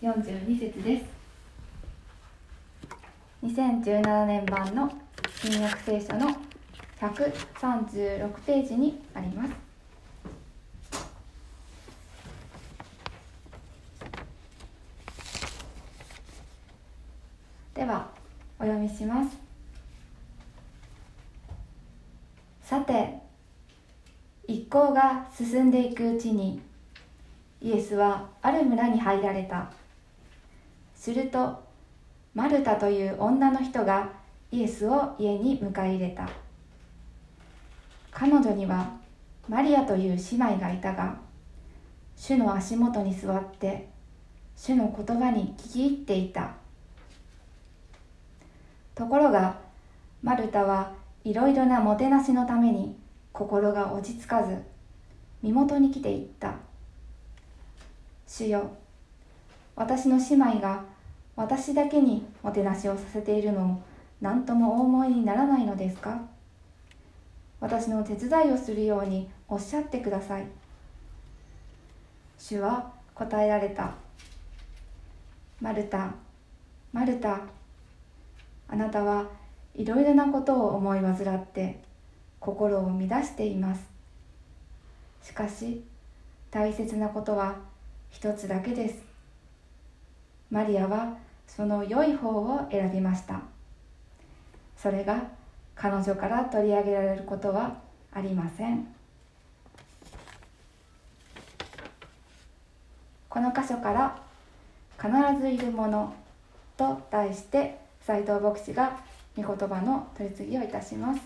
42節です。2017年版の新約聖書の136ページにあります。ではお読みします。さて一行が進んでいくうちにイエスはある村に入られた。するとマルタという女の人がイエスを家に迎え入れた。彼女にはマリアという姉妹がいたが主の足元に座って主の言葉に聞き入っていた。ところがマルタはいろいろなもてなしのために心が落ち着かず身元に来ていった。主よ私の姉妹が私だけにもてなしをさせているのを何ともお思いにならないのですか？私の手伝いをするようにおっしゃってください。主は答えられた。マルタマルタあなたはいろいろなことを思い患って心を乱しています。しかし大切なことは一つだけです。マリアはその良い方を選びました。それが彼女から取り上げられることはありません。この箇所から「必ずいるもの」と題して斎藤牧師が御言葉の取り次ぎをいたします。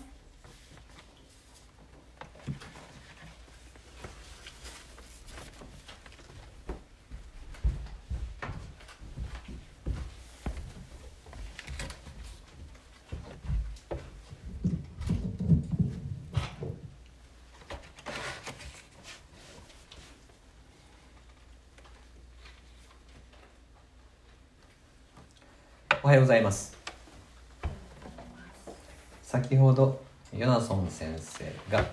はようございます。先ほどヨナソン先生が、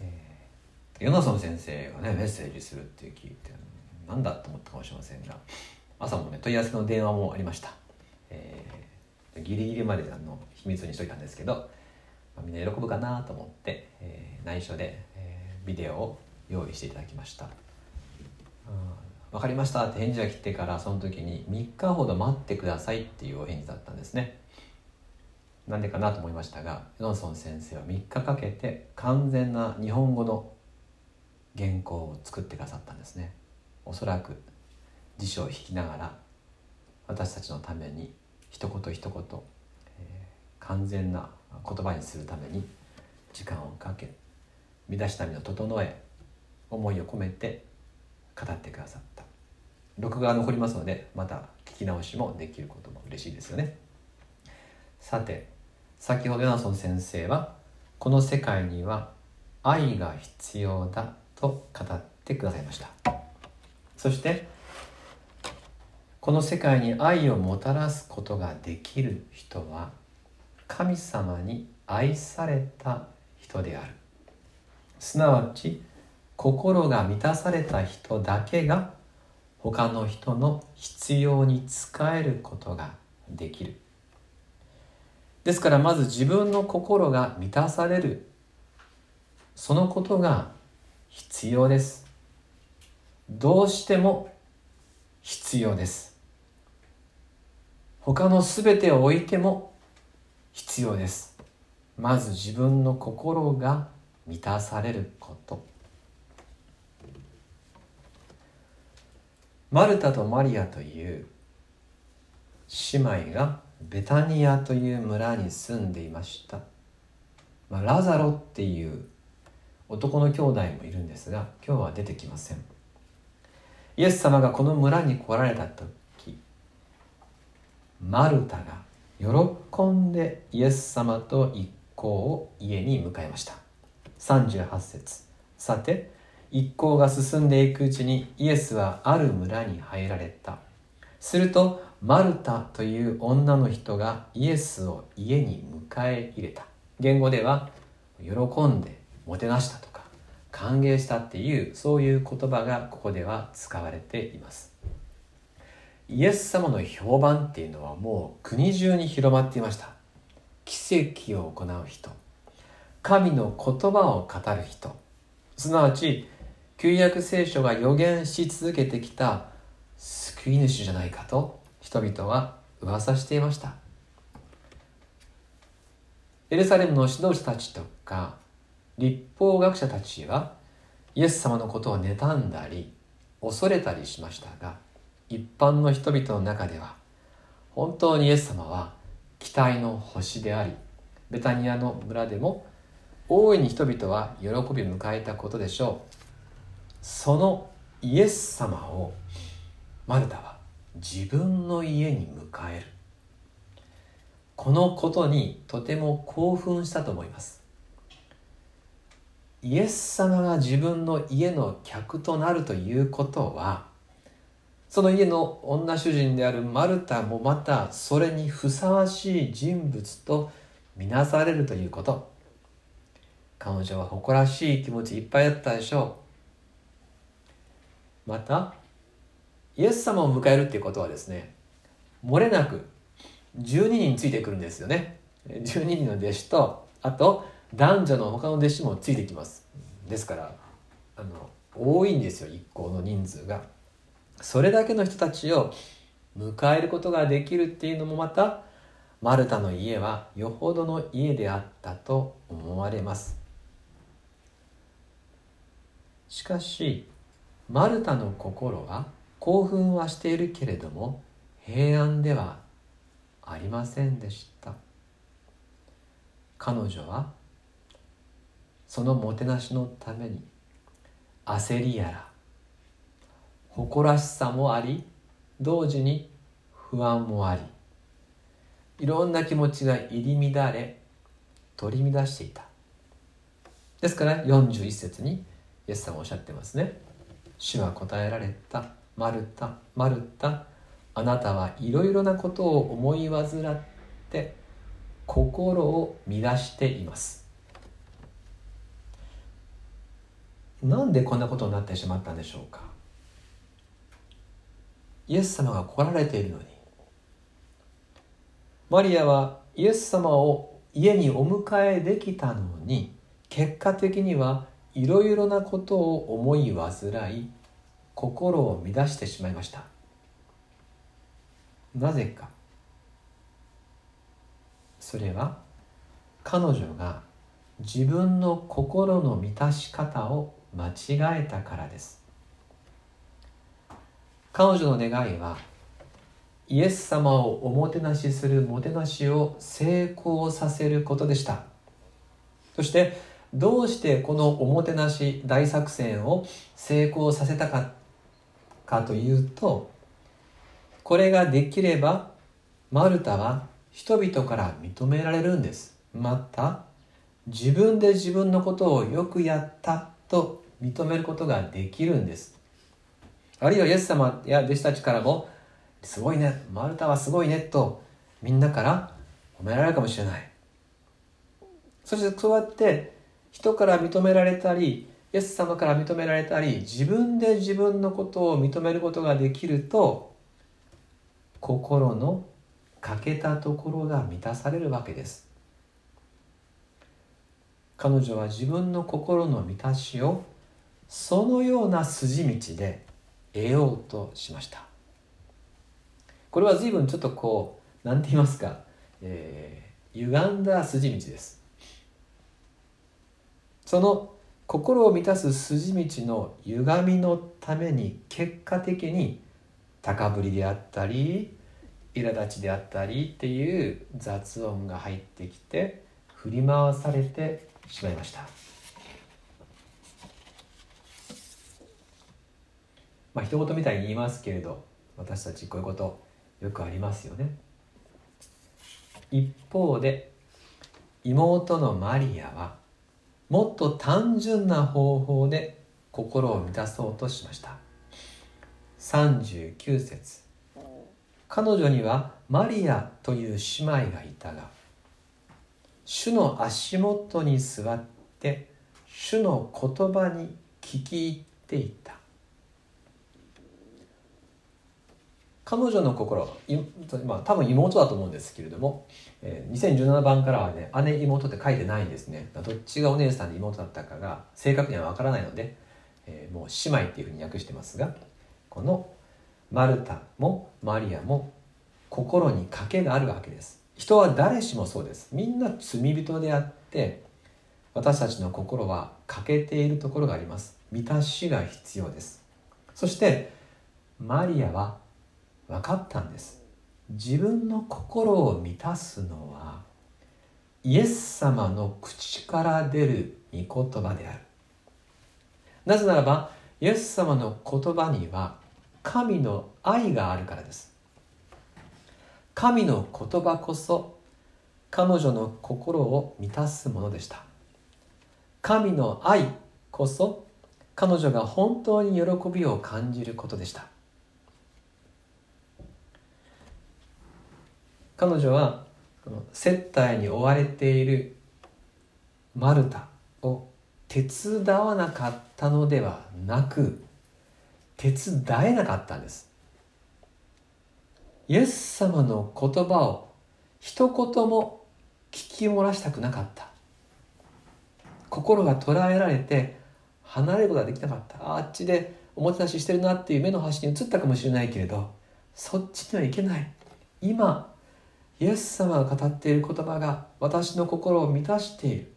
えー、ヨナソン先生がねメッセージするって聞いて何だと思ったかもしれませんが朝もね問い合わせの電話もありました、えー、ギリギリまであの秘密にしといたんですけど、まあ、みんな喜ぶかなと思って、えー、内緒で、えー、ビデオを用意していただきました、分かりましたって返事が来てからその時に3日ほど待ってくださいっていうお返事だったんですね。なんでかなと思いましたがヨンソン先生は3日かけて完全な日本語の原稿を作ってくださったんですね。おそらく辞書を引きながら私たちのために一言一言、えー、完全な言葉にするために時間をかけ身だしなみを整え思いを込めて語ってくださった。録画残りますのでまた聞き直しもできることも嬉しいですよね。さて先ほどヤナソン先生はこの世界には愛が必要だと語ってくださいました。そしてこの世界に愛をもたらすことができる人は神様に愛された人である。すなわち心が満たされた人だけが他の人の必要に使えることができる。ですからまず自分の心が満たされる。そのことが必要です。どうしても必要です。他の全てを置いても必要です。まず自分の心が満たされること。マルタとマリアという姉妹がベタニアという村に住んでいました、まあ、ラザロっていう男の兄弟もいるんですが今日は出てきません。イエス様がこの村に来られた時マルタが喜んでイエス様と一行を家に迎えました。38節。さて一行が進んでいくうちにイエスはある村に入られた。するとマルタという女の人がイエスを家に迎え入れた。言語では喜んでもてなしたとか歓迎したっていうそういう言葉がここでは使われています。イエス様の評判っていうのはもう国中に広まっていました。奇跡を行う人。神の言葉を語る人。すなわち旧約聖書が予言し続けてきた救い主じゃないかと人々は噂していました。エルサレムの指導者たちとか立法学者たちはイエス様のことを妬んだり恐れたりしましたが一般の人々の中では本当にイエス様は期待の星でありベタニアの村でも大いに人々は喜び迎えたことでしょう。そのイエス様をマルタは自分の家に迎える。このことにとても興奮したと思います。イエス様が自分の家の客となるということはその家の女主人であるマルタもまたそれにふさわしい人物とみなされるということ。彼女は誇らしい気持ちいっぱいだったでしょう。またイエス様を迎えるっていうことはですね漏れなく12人ついてくるんですよね。12人の弟子とあと男女の他の弟子もついてきます。ですからあの多いんですよ一行の人数が。それだけの人たちを迎えることができるっていうのもまたマルタの家はよほどの家であったと思われます。しかしマルタの心は興奮はしているけれども平安ではありませんでした。彼女はそのもてなしのために焦りやら誇らしさもあり同時に不安もありいろんな気持ちが入り乱れ取り乱していた。ですから41節にイエス様おっしゃってますね。主は答えられた。マルタ。マルタ。あなたはいろいろなことを思い煩って心を乱しています。なんでこんなことになってしまったんでしょうか。イエス様が来られているのに。マリアはイエス様を家にお迎えできたのに結果的にはいろいろなことを思い煩い心を乱してしまいました。なぜか。それは彼女が自分の心の満たし方を間違えたからです。彼女の願いはイエス様をおもてなしするもてなしを成功させることでした。そしてどうしてこのおもてなし大作戦を成功させたかかというとこれができればマルタは人々から認められるんです。また自分で自分のことをよくやったと認めることができるんです。あるいはイエス様や弟子たちからも「すごいねマルタはすごいね」とみんなから褒められるかもしれない。そしてそうやって人から認められたりイエス様から認められたり自分で自分のことを認めることができると心の欠けたところが満たされるわけです。彼女は自分の心の満たしをそのような筋道で得ようとしました。これは随分ちょっとこう何て言いますか、えー、歪んだ筋道です。その心を満たす筋道の歪みのために結果的に高ぶりであったり苛立ちであったりっていう雑音が入ってきて振り回されてしまいました。まあ一言みたいに言いますけれど私たちこういうことよくありますよね一方で妹のマリアはもっと単純な方法で心を満たそうとしました。39節。彼女にはマリアという姉妹がいたが主の足元に座って主の言葉に聞き入っていた。彼女の心、まあ、多分妹だと思うんですけれども、えー、2017番からはね姉妹って書いてないんですね。どっちがお姉さんで妹だったかが正確にはわからないので、えー、もう姉妹っていうふうに訳してますがこのマルタもマリアも心に賭けがあるわけです。人は誰しもそうです。みんな罪人であって私たちの心は欠けているところがあります。満たしが必要です。そしてマリアは分かったんです。自分の心を満たすのはイエス様の口から出る御言葉である。なぜならばイエス様の言葉には神の愛があるからです。神の言葉こそ彼女の心を満たすものでした。神の愛こそ彼女が本当に喜びを感じることでした。彼女は接待に追われているマルタを手伝わなかったのではなく手伝えなかったんです。イエス様の言葉を一言も聞き漏らしたくなかった。心が捉えられて離れることができなかった。あっちでおもてなししてるなっていう目の端に映ったかもしれないけれどそっちにはいけない。今イエス様が語っている言葉が私の心を満たしている。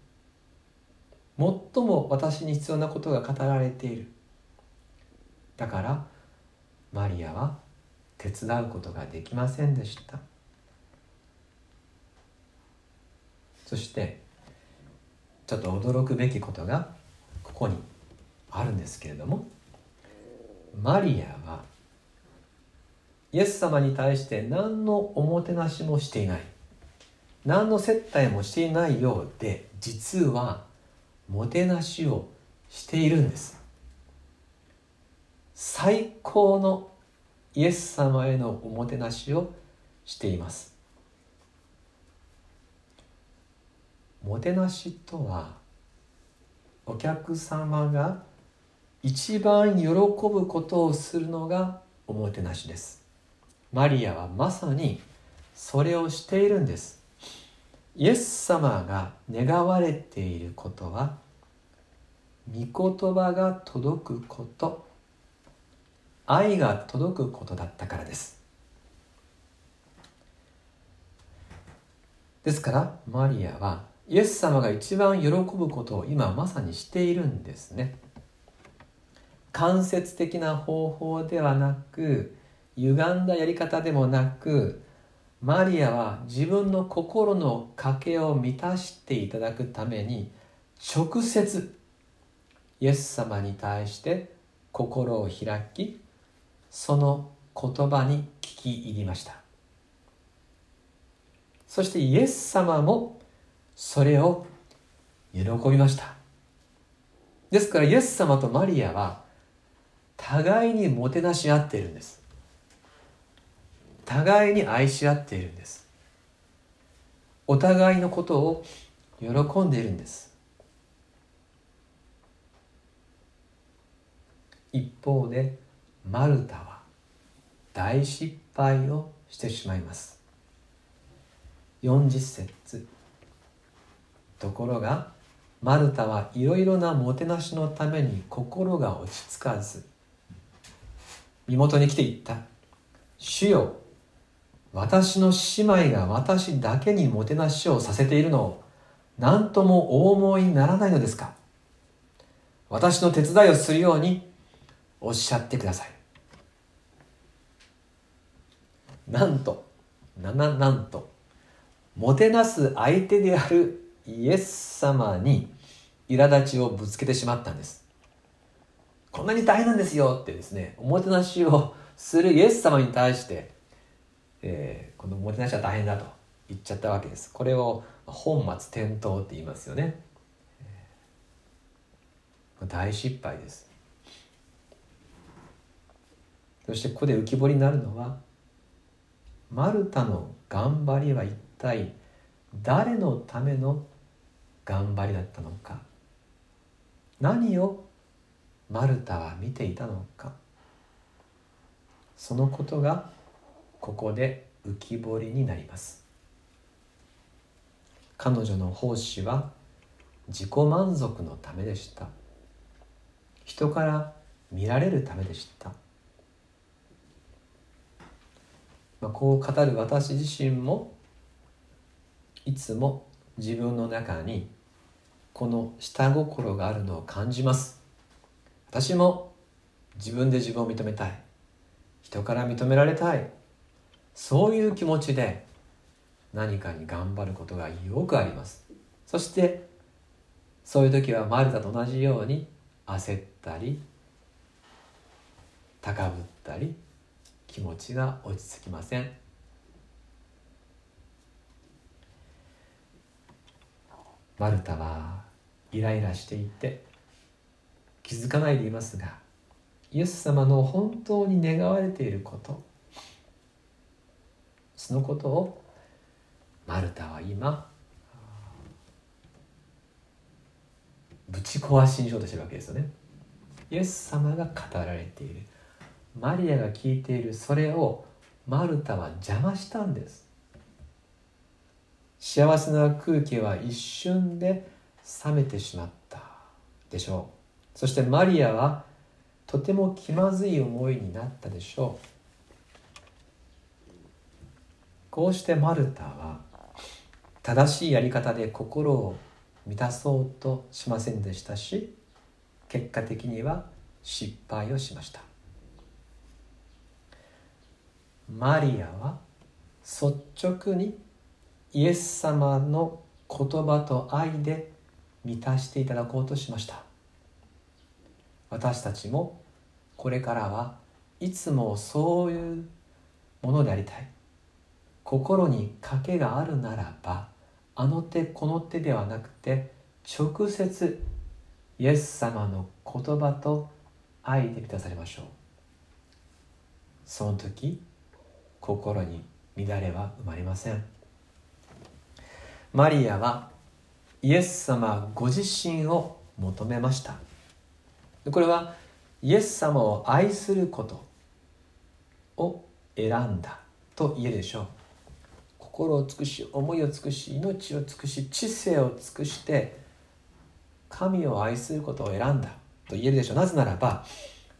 最も私に必要なことが語られている。だからマリアは手伝うことができませんでした。そしてちょっと驚くべきことがここにあるんですけれどもマリアはイエス様に対して何のおもてなしもしていない。何の接待もしていないようで実はもてなしをしているんです。最高のイエス様へのおもてなしをしています。もてなしとはお客様が一番喜ぶことをするのがおもてなしです。マリアはまさにそれをしているんです。イエス様が願われていることは御言葉が届くこと愛が届くことだったからです。ですからマリアはイエス様が一番喜ぶことを今まさにしているんですね。間接的な方法ではなく歪んだやり方でもなくマリアは自分の心の賭けを満たしていただくために直接イエス様に対して心を開きその言葉に聞き入りました。そしてイエス様もそれを喜びました。ですからイエス様とマリアは互いにもてなし合っているんです。互いに愛し合っているんです。お互いのことを喜んでいるんです。一方でマルタは大失敗をしてしまいます。40節。ところがマルタはいろいろなもてなしのために心が落ち着かず身元に来ていった「主よ私の姉妹が私だけにもてなしをさせているのを何ともお思いにならないのですか？私の手伝いをするようにおっしゃってください。なんとなななんともてなす相手であるイエス様に苛立ちをぶつけてしまったんです。こんなに大変なんですよってですねおもてなしをするイエス様に対してえー、このもてなしは大変だと言っちゃったわけです。これを本末転倒って言いますよね、えー、大失敗です。そしてここで浮き彫りになるのはマルタの頑張りは一体誰のための頑張りだったのか。何をマルタは見ていたのか。そのことがここで浮き彫りになります。彼女の奉仕は自己満足のためでした。人から見られるためでした、まあ、こう語る私自身もいつも自分の中にこの下心があるのを感じます。私も自分で自分を認めたい。人から認められたい。そういう気持ちで何かに頑張ることがよくあります。そしてそういう時はマルタと同じように焦ったり高ぶったり気持ちが落ち着きません。マルタはイライラしていて気づかないでいますがイエス様の本当に願われていることそのことをマルタは今ぶち壊しにしようとしてるわけですよね。イエス様が語られている。マリアが聞いているそれをマルタは邪魔したんです。幸せな空気は一瞬で冷めてしまったでしょう。そしてマリアはとても気まずい思いになったでしょう。こうしてマルタは正しいやり方で心を満たそうとしませんでしたし結果的には失敗をしました。マリアは率直にイエス様の言葉と愛で満たしていただこうとしました。私たちもこれからはいつもそういうものでありたい。心に賭けがあるならばあの手この手ではなくて直接イエス様の言葉と愛で満たされましょう。その時心に乱れは生まれません。マリアはイエス様ご自身を求めました。これはイエス様を愛することを選んだと言えるでしょう。心を尽くし思いを尽くし命を尽くし知性を尽くして神を愛することを選んだと言えるでしょう。なぜならば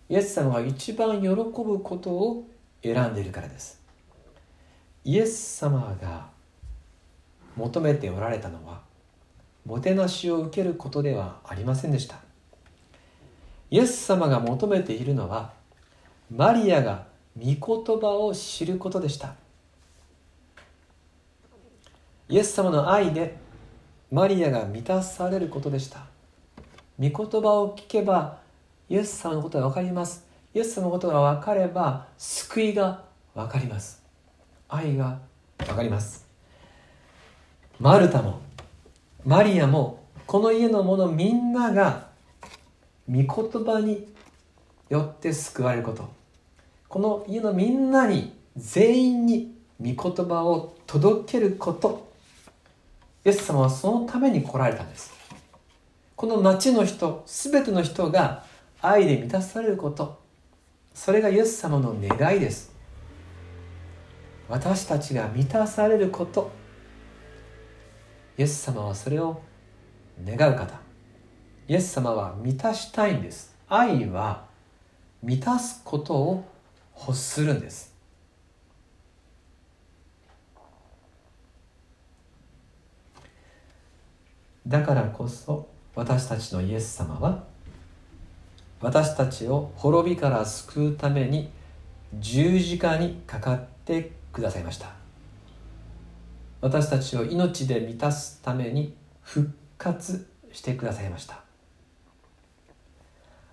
イエス様が一番喜ぶことを選んでいるからです。イエス様が求めておられたのはもてなしを受けることではありませんでした。イエス様が求めているのはマリアが御言葉を知ることでした。イエス様の愛でマリアが満たされることでした。御言葉を聞けばイエス様のことが分かります。イエス様のことが分かれば救いが分かります。愛が分かります。マルタもマリアもこの家の者みんなが御言葉によって救われること。この家のみんなに全員に御言葉を届けること。イエス様はそのために来られたんです。この町の人全ての人が愛で満たされること。それがイエス様の願いです。私たちが満たされること。イエス様はそれを願う方。イエス様は満たしたいんです。愛は満たすことを欲するんです。だからこそ私たちのイエス様は私たちを滅びから救うために十字架にかかってくださいました。私たちを命で満たすために復活してくださいました。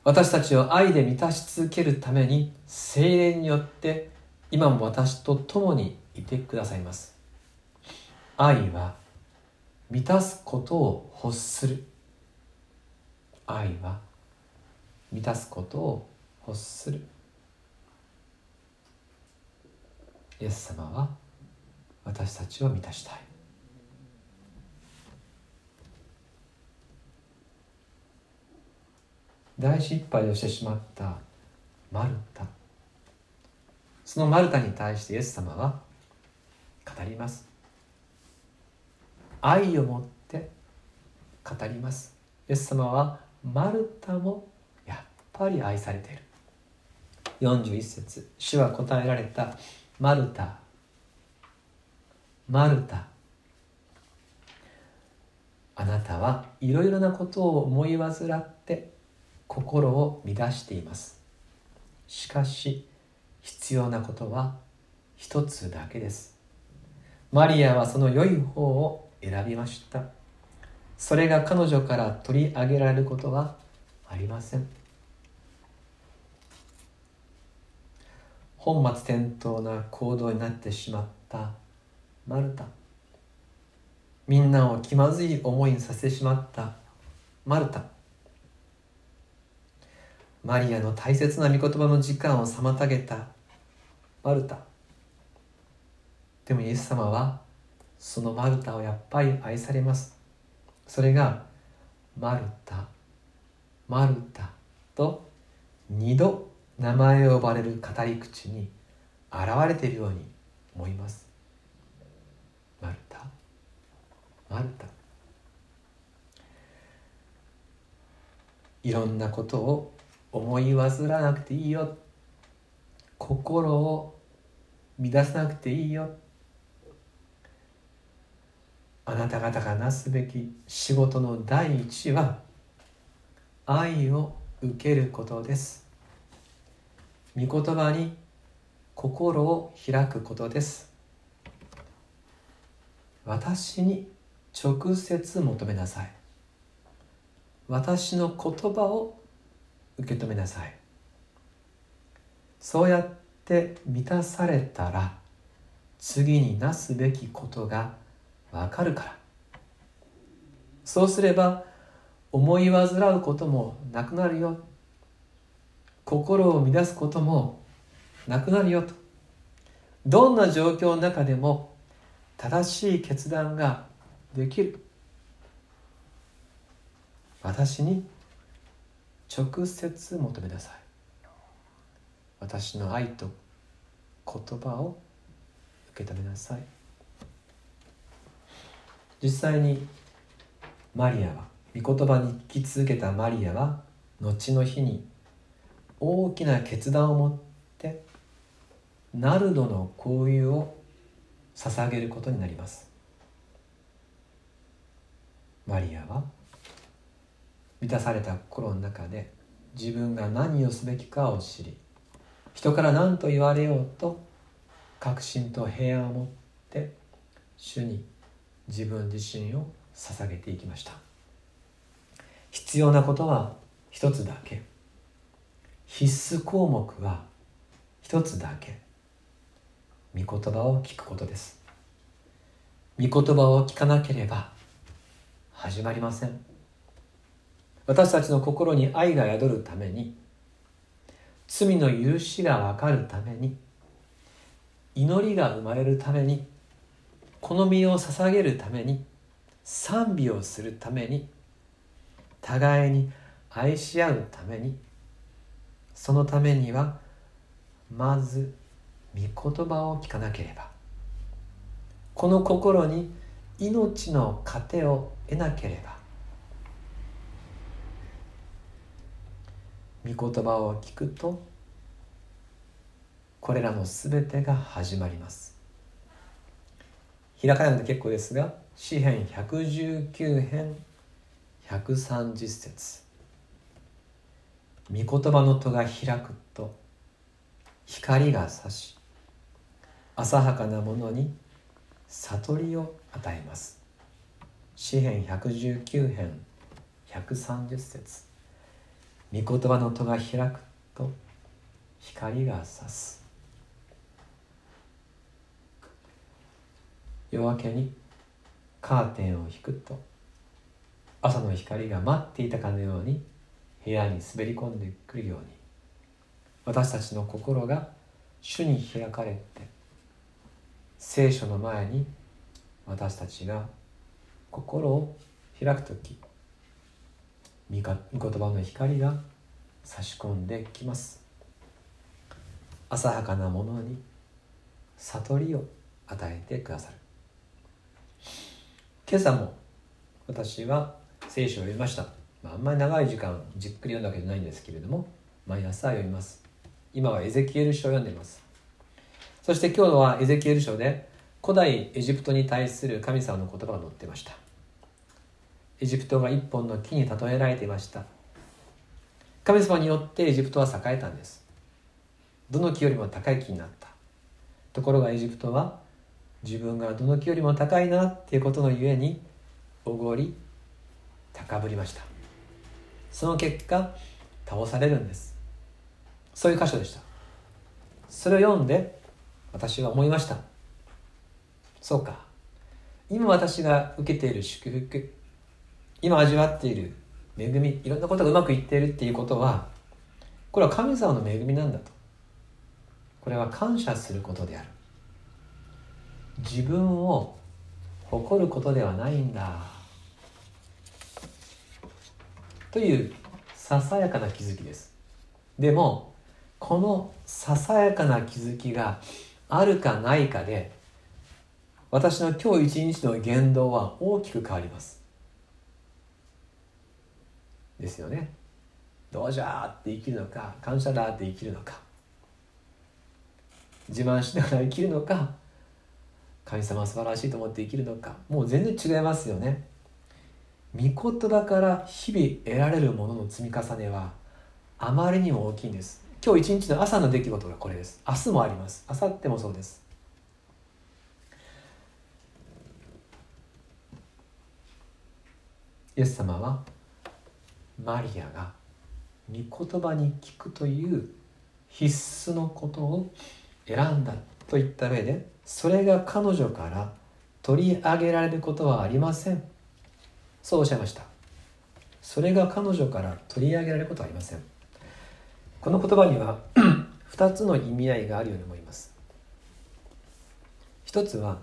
私たちを愛で満たし続けるために精霊によって今も私と共にいてくださいます。愛は満たすことを欲する。愛は満たすことを欲する。イエス様は私たちを満たしたい。大失敗をしてしまったマルタ。そのマルタに対してイエス様は語ります。愛を持って語ります。イエス様はマルタもやっぱり愛されている。41節主は答えられたマルタ。マルタ。あなたはいろいろなことを思い煩って心を乱しています。しかし必要なことは一つだけです。マリアはその良い方を選びました。それが彼女から取り上げられることはありません。本末転倒な行動になってしまったマルタ。みんなを気まずい思いにさせてしまったマルタ。マリアの大切な御言葉の時間を妨げたマルタ。でもイエス様はそのマルタをやっぱり愛されます。それがマルタ。マルタと二度名前を呼ばれる語り口に現れているように思います。マルタ？マルタ。いろんなことを思い煩わなくていいよ。心を乱さなくていいよ。あなた方がなすべき仕事の第一は愛を受けることです。御言葉に心を開くことです。私に直接求めなさい。私の言葉を受け止めなさい。そうやって満たされたら次になすべきことがわかるから。そうすれば思い煩うこともなくなるよ。心を乱すこともなくなるよと。どんな状況の中でも正しい決断ができる。私に直接求めなさい。私の愛と言葉を受け止めなさい。実際にマリアは御言葉に聞き続けたマリアは後の日に大きな決断を持ってナルドの香油を捧げることになります。マリアは満たされた心の中で自分が何をすべきかを知り人から何と言われようと確信と平安を持って主に自分自身を捧げていきました。必要なことは一つだけ。必須項目は一つだけ。御言葉を聞くことです。御言葉を聞かなければ始まりません。私たちの心に愛が宿るために罪の許しが分かるために祈りが生まれるためにこの身を捧げるために賛美をするために互いに愛し合うためにそのためにはまず御言葉を聞かなければ。この心に命の糧を得なければ。御言葉を聞くとこれらの全てが始まります。開かないので結構ですが詩編119編130節。御言葉の戸が開くと光が差し浅はかなものに悟りを与えます。詩編119編130節。御言葉の戸が開くと光が差す。夜明けにカーテンを引くと朝の光が待っていたかのように部屋に滑り込んでくるように私たちの心が主に開かれて聖書の前に私たちが心を開く時御言葉の光が差し込んできます。浅はかなものに悟りを与えてくださる。今朝も私は聖書を読みました、まあ、あんまり長い時間じっくり読んだわけじゃないんですけれども毎朝読みます。今はエゼキエル書を読んでいます。そして今日はエゼキエル書で古代エジプトに対する神様の言葉が載ってました。エジプトが一本の木に例えられていました。神様によってエジプトは栄えたんです。どの木よりも高い木になった。ところがエジプトは自分がどの木よりも高いなっていうことのゆえにおごり高ぶりました。その結果倒されるんです。そういう箇所でした。それを読んで私は思いました。そうか。今私が受けている祝福今味わっている恵みいろんなことがうまくいっているっていうことはこれは神様の恵みなんだと。これは感謝することである。自分を誇ることではないんだ。というささやかな気づきです。でもこのささやかな気づきがあるかないかで私の今日一日の言動は大きく変わります。ですよね。どうじゃーって生きるのか感謝だって生きるのか自慢しながら生きるのか神様は素晴らしいと思って生きるのか？もう全然違いますよね。御言葉から日々得られるものの積み重ねはあまりにも大きいんです。今日一日の朝の出来事がこれです。明日もあります。明後日もそうです。イエス様はマリアが御言葉に聞くという必須のことを選んだといった上でそれが彼女から取り上げられることはありません。そうおっしゃいました。それが彼女から取り上げられることはありません。この言葉には 2つの意味合いがあるように思います。一つは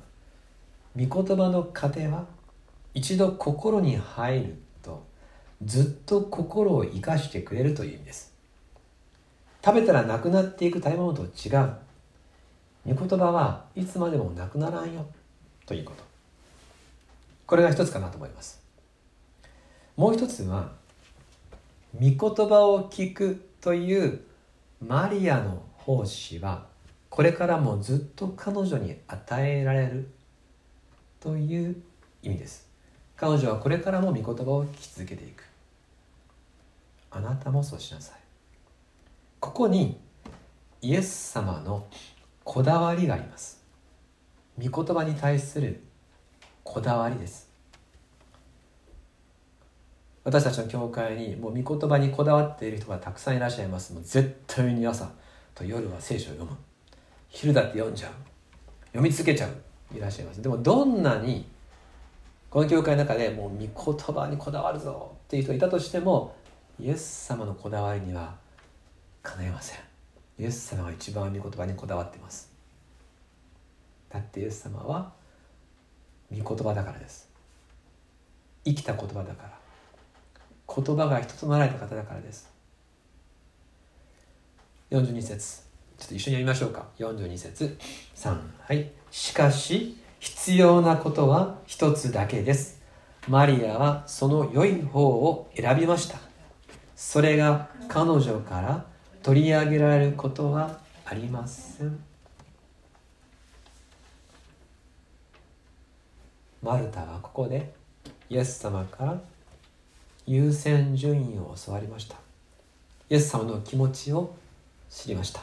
御言葉の糧は一度心に入るとずっと心を生かしてくれるという意味です。食べたらなくなっていく食べ物と違う。御言葉はいつまでもなくならんよということ。これが一つかなと思います。もう一つは御言葉を聞くというマリアの奉仕はこれからもずっと彼女に与えられるという意味です。彼女はこれからも御言葉を聞き続けていく。あなたもそうしなさい。ここにイエス様のこだわりがあります。御言葉に対するこだわりです。私たちの教会にもう御言葉にこだわっている人がたくさんいらっしゃいます。もう絶対に朝と夜は聖書を読む。昼だって読んじゃう。読み続けちゃう。いらっしゃいます。でもどんなにこの教会の中でもう御言葉にこだわるぞっていう人がいたとしてもイエス様のこだわりにはかないません。イエス様が一番御言葉にこだわっています。だってイエス様は御言葉だからです。生きた言葉だから。言葉が人となられた方だからです。42節。ちょっと一緒にやりましょうか。42節。3はい。しかし必要なことは一つだけです。マリアはその良い方を選びました。それが彼女から取り上げられることはありませんマルタはここでイエス様から優先順位を教わりました。イエス様の気持ちを知りました。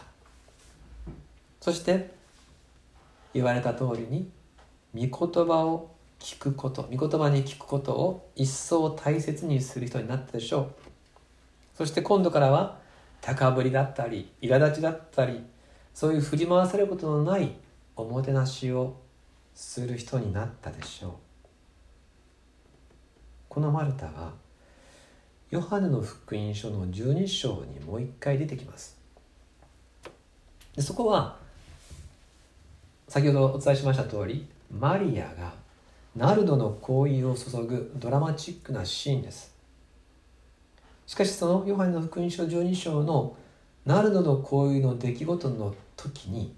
そして言われた通りに御言葉を聞くこと御言葉に聞くことを一層大切にする人になったでしょう。そして今度からは高ぶりだったり苛立ちだったりそういう振り回されることのないおもてなしをする人になったでしょう。このマルタはヨハネの福音書の12章にもう一回出てきます。でそこは先ほどお伝えしました通りマリアがナルドの行為を注ぐドラマチックなシーンです。しかしそのヨハネの福音書12章のなるほどこういうの出来事の時に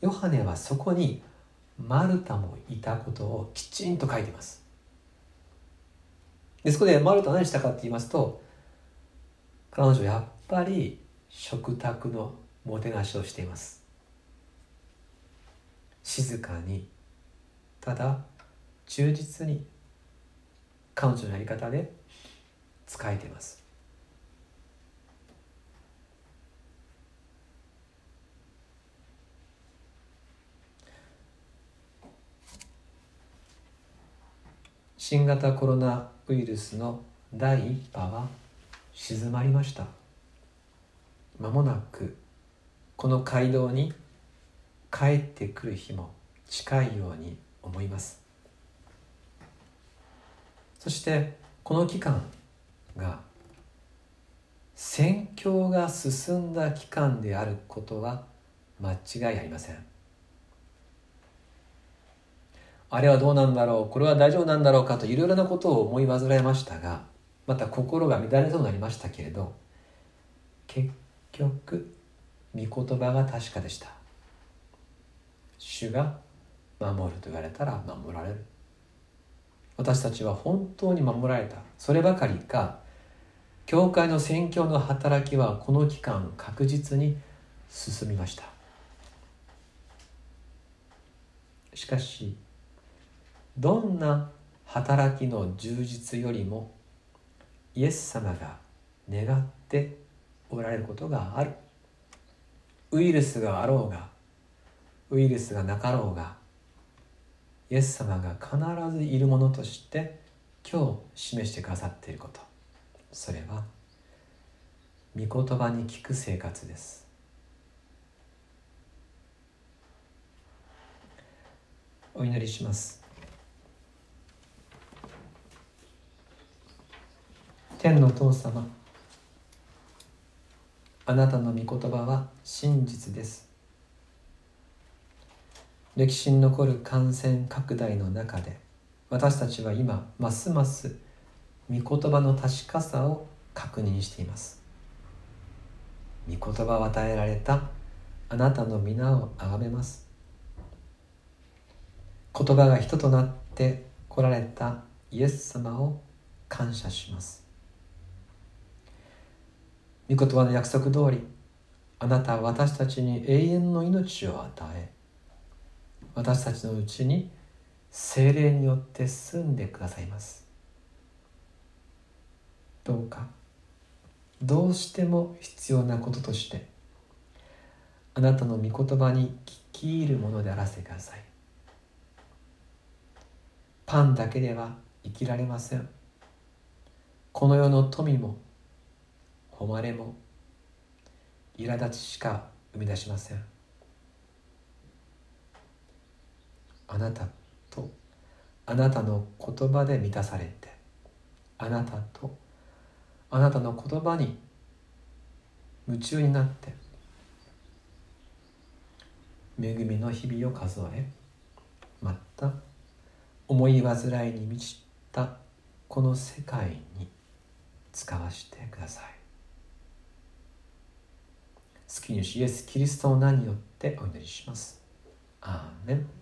ヨハネはそこにマルタもいたことをきちんと書いています。でそこでマルタ何したかって言いますと彼女やっぱり食卓のもてなしをしています。静かにただ忠実に彼女のやり方で使えています。新型コロナウイルスの第1波は静まりました。まもなくこの街道に帰ってくる日も近いように思います。そしてこの期間が宣教が進んだ期間であることは間違いありません。あれはどうなんだろうこれは大丈夫なんだろうかといろいろなことを思い煩いましたがまた心が乱れそうになりましたけれど結局御言葉が確かでした。主が守ると言われたら守られる。私たちは本当に守られた。そればかりか教会の宣教の働きはこの期間確実に進みました。しかしどんな働きの充実よりもイエス様が願っておられることがある。ウイルスがあろうがウイルスがなかろうがイエス様が必ずいるものとして今日示してくださっていること。それは御言葉に聞く生活です。お祈りします。天の父様あなたの御言葉は真実です。歴史に残る感染拡大の中で私たちは今ますます御言葉の確かさを確認しています。御言葉を与えられたあなたの皆をあがめます。言葉が人となって来られたイエス様を感謝します。御言葉の約束通りあなたは私たちに永遠の命を与え私たちのうちに精霊によって住んでくださいます。どうかどうしても必要なこととしてあなたの御言葉に聞き入るものであらせてください。パンだけでは生きられません。この世の富も誉れも苛立ちしか生み出しません。あなたとあなたの言葉で満たされてあなたとあなたの言葉に夢中になって恵みの日々を数えまた思い煩いに満ちたこの世界に使わせてください。救い主イエス・キリストの名によってお祈りします。アーメン